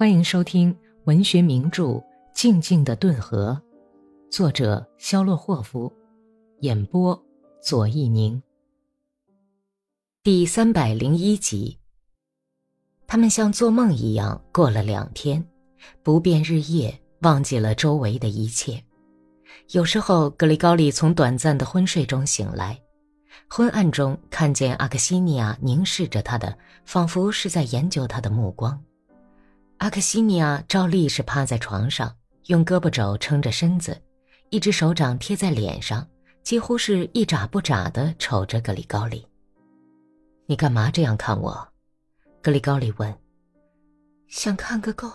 欢迎收听文学名著《静静的顿河》，作者肖洛霍夫，演播左一宁。第三百零一集。他们像做梦一样过了两天，不变日夜，忘记了周围的一切。有时候，格里高利从短暂的昏睡中醒来，昏暗中看见阿克西尼亚凝视着他的，仿佛是在研究他的目光。阿克西尼亚照例是趴在床上，用胳膊肘撑着身子，一只手掌贴在脸上，几乎是一眨不眨地瞅着格里高利。你干嘛这样看我？格里高利问。想看个够，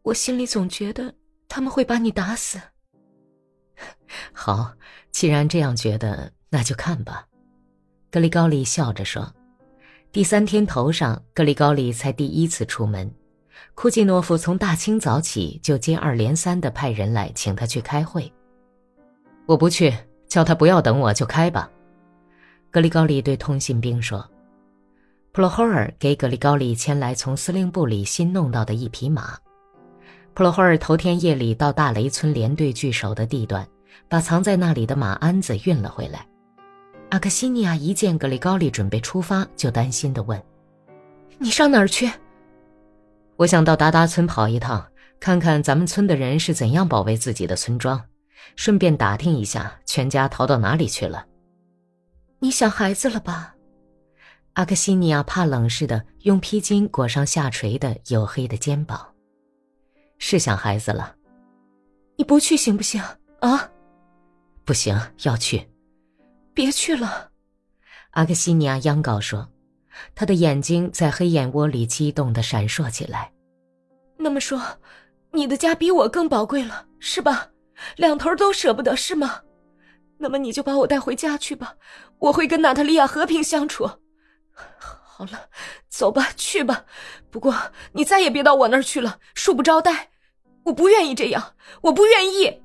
我心里总觉得他们会把你打死。好，既然这样觉得，那就看吧。格里高利笑着说。第三天头上，格里高利才第一次出门。库季诺夫从大清早起就接二连三的派人来请他去开会。我不去，叫他不要等我就开吧。格里高利对通信兵说。普罗霍尔给格里高利牵来从司令部里新弄到的一匹马。普罗霍尔头天夜里到大雷村连队据守的地段，把藏在那里的马鞍子运了回来。阿克西尼亚一见格里高利准备出发，就担心地问：“你上哪儿去？”我想到达达村跑一趟，看看咱们村的人是怎样保卫自己的村庄，顺便打听一下全家逃到哪里去了。你想孩子了吧？阿克西尼亚怕冷似的用披巾裹上下垂的黝黑的肩膀。是想孩子了。你不去行不行啊？不行，要去。别去了。阿克西尼亚央告说。他的眼睛在黑眼窝里激动的闪烁起来。那么说，你的家比我更宝贵了，是吧？两头都舍不得，是吗？那么你就把我带回家去吧，我会跟娜塔莉亚和平相处。好了，走吧，去吧。不过你再也别到我那儿去了，恕不招待。我不愿意这样，我不愿意。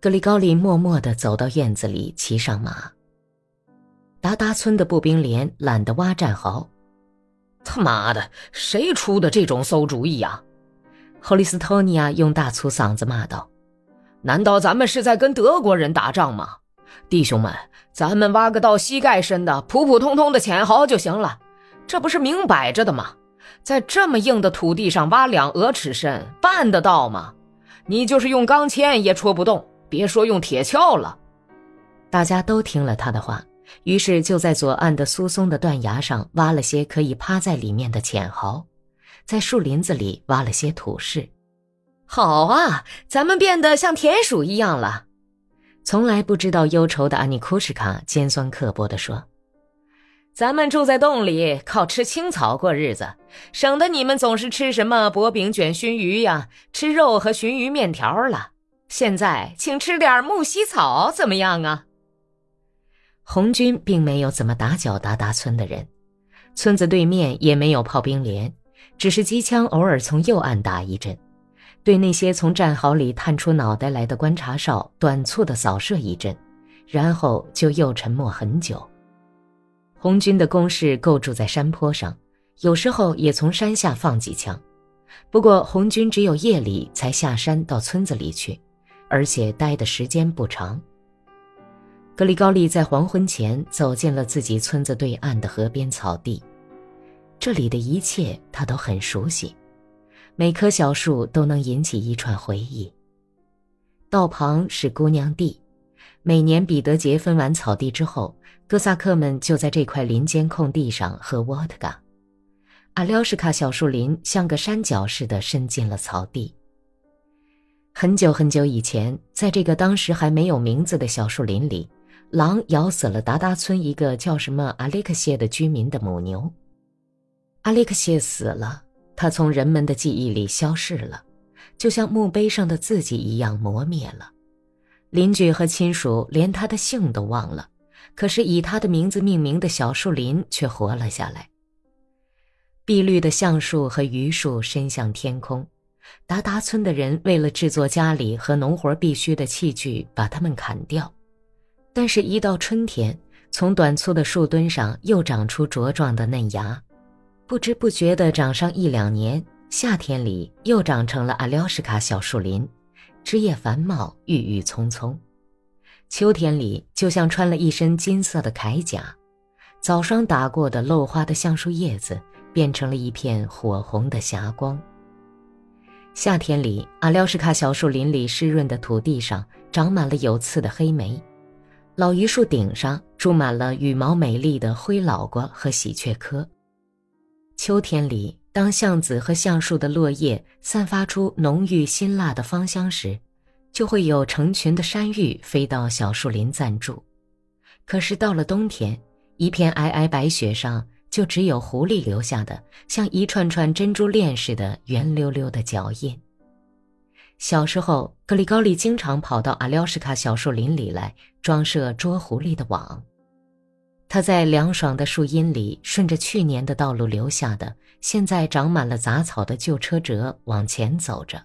格里高利默默的走到院子里，骑上马。达达村的步兵连懒得挖战壕，他妈的，谁出的这种馊主意呀？霍利斯托尼亚用大粗嗓子骂道：“难道咱们是在跟德国人打仗吗？弟兄们，咱们挖个到膝盖深的普普通通的浅壕就行了，这不是明摆着的吗？在这么硬的土地上挖两鹅尺深，办得到吗？你就是用钢钎也戳不动，别说用铁锹了。”大家都听了他的话。于是就在左岸的疏松的断崖上挖了些可以趴在里面的浅壕，在树林子里挖了些土室。好啊，咱们变得像田鼠一样了。从来不知道忧愁的安妮库什卡尖酸刻薄地说：“咱们住在洞里，靠吃青草过日子，省得你们总是吃什么薄饼卷熏鱼呀，吃肉和熏鱼面条了。现在请吃点木樨草，怎么样啊？”红军并没有怎么打搅达达村的人，村子对面也没有炮兵连，只是机枪偶尔从右岸打一阵，对那些从战壕里探出脑袋来的观察哨短促的扫射一阵，然后就又沉默很久。红军的工事构筑在山坡上，有时候也从山下放几枪，不过红军只有夜里才下山到村子里去，而且待的时间不长。格里高利在黄昏前走进了自己村子对岸的河边草地，这里的一切他都很熟悉，每棵小树都能引起一串回忆。道旁是姑娘地，每年彼得节分完草地之后，哥萨克们就在这块林间空地上喝沃特嘎。阿廖什卡小树林像个山脚似的伸进了草地。很久很久以前，在这个当时还没有名字的小树林里。狼咬死了达达村一个叫什么阿列克谢的居民的母牛。阿列克谢死了，他从人们的记忆里消逝了，就像墓碑上的字迹一样磨灭了。邻居和亲属连他的姓都忘了，可是以他的名字命名的小树林却活了下来。碧绿的橡树和榆树伸向天空，达达村的人为了制作家里和农活必须的器具，把它们砍掉。但是，一到春天，从短粗的树墩上又长出茁壮的嫩芽，不知不觉地长上一两年，夏天里又长成了阿廖什卡小树林，枝叶繁茂，郁郁葱葱。秋天里就像穿了一身金色的铠甲，早霜打过的漏花的橡树叶子变成了一片火红的霞光。夏天里，阿廖什卡小树林里湿润的土地上长满了有刺的黑莓，老榆树顶上住满了羽毛美丽的灰老瓜和喜鹊科。秋天里，当橡子和橡树的落叶散发出浓郁辛辣的芳香时，就会有成群的山芋飞到小树林暂住。可是到了冬天，一片皑皑白雪上。就只有狐狸留下的像一串串珍珠链似的圆溜溜的脚印。小时候，格里高利经常跑到阿廖什卡小树林里来装设捉狐狸的网。他在凉爽的树荫里，顺着去年的道路留下的、现在长满了杂草的旧车辙往前走着，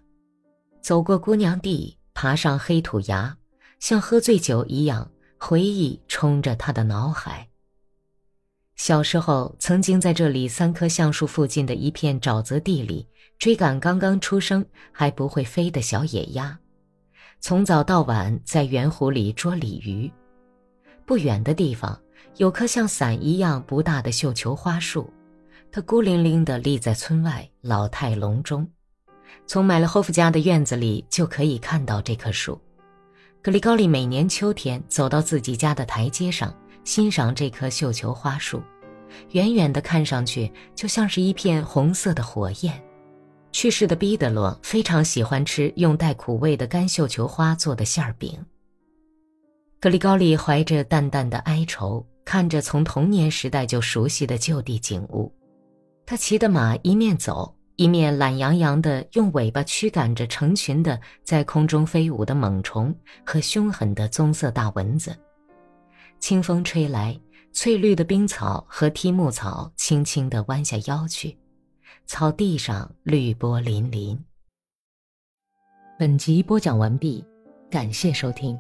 走过姑娘地，爬上黑土崖，像喝醉酒一样，回忆冲着他的脑海。小时候，曾经在这里三棵橡树附近的一片沼泽地里追赶刚刚出生还不会飞的小野鸭，从早到晚在圆湖里捉鲤鱼。不远的地方有棵像伞一样不大的绣球花树，它孤零零地立在村外老态龙钟。从买了霍夫家的院子里就可以看到这棵树。格里高利每年秋天走到自己家的台阶上。欣赏这棵绣球花树，远远的看上去就像是一片红色的火焰。去世的彼得罗非常喜欢吃用带苦味的干绣球花做的馅儿饼。格里高利怀着淡淡的哀愁，看着从童年时代就熟悉的旧地景物。他骑的马一面走，一面懒洋洋地用尾巴驱赶着成群的在空中飞舞的猛虫和凶狠的棕色大蚊子。清风吹来，翠绿的冰草和梯木草轻轻地弯下腰去，草地上绿波粼粼。本集播讲完毕，感谢收听。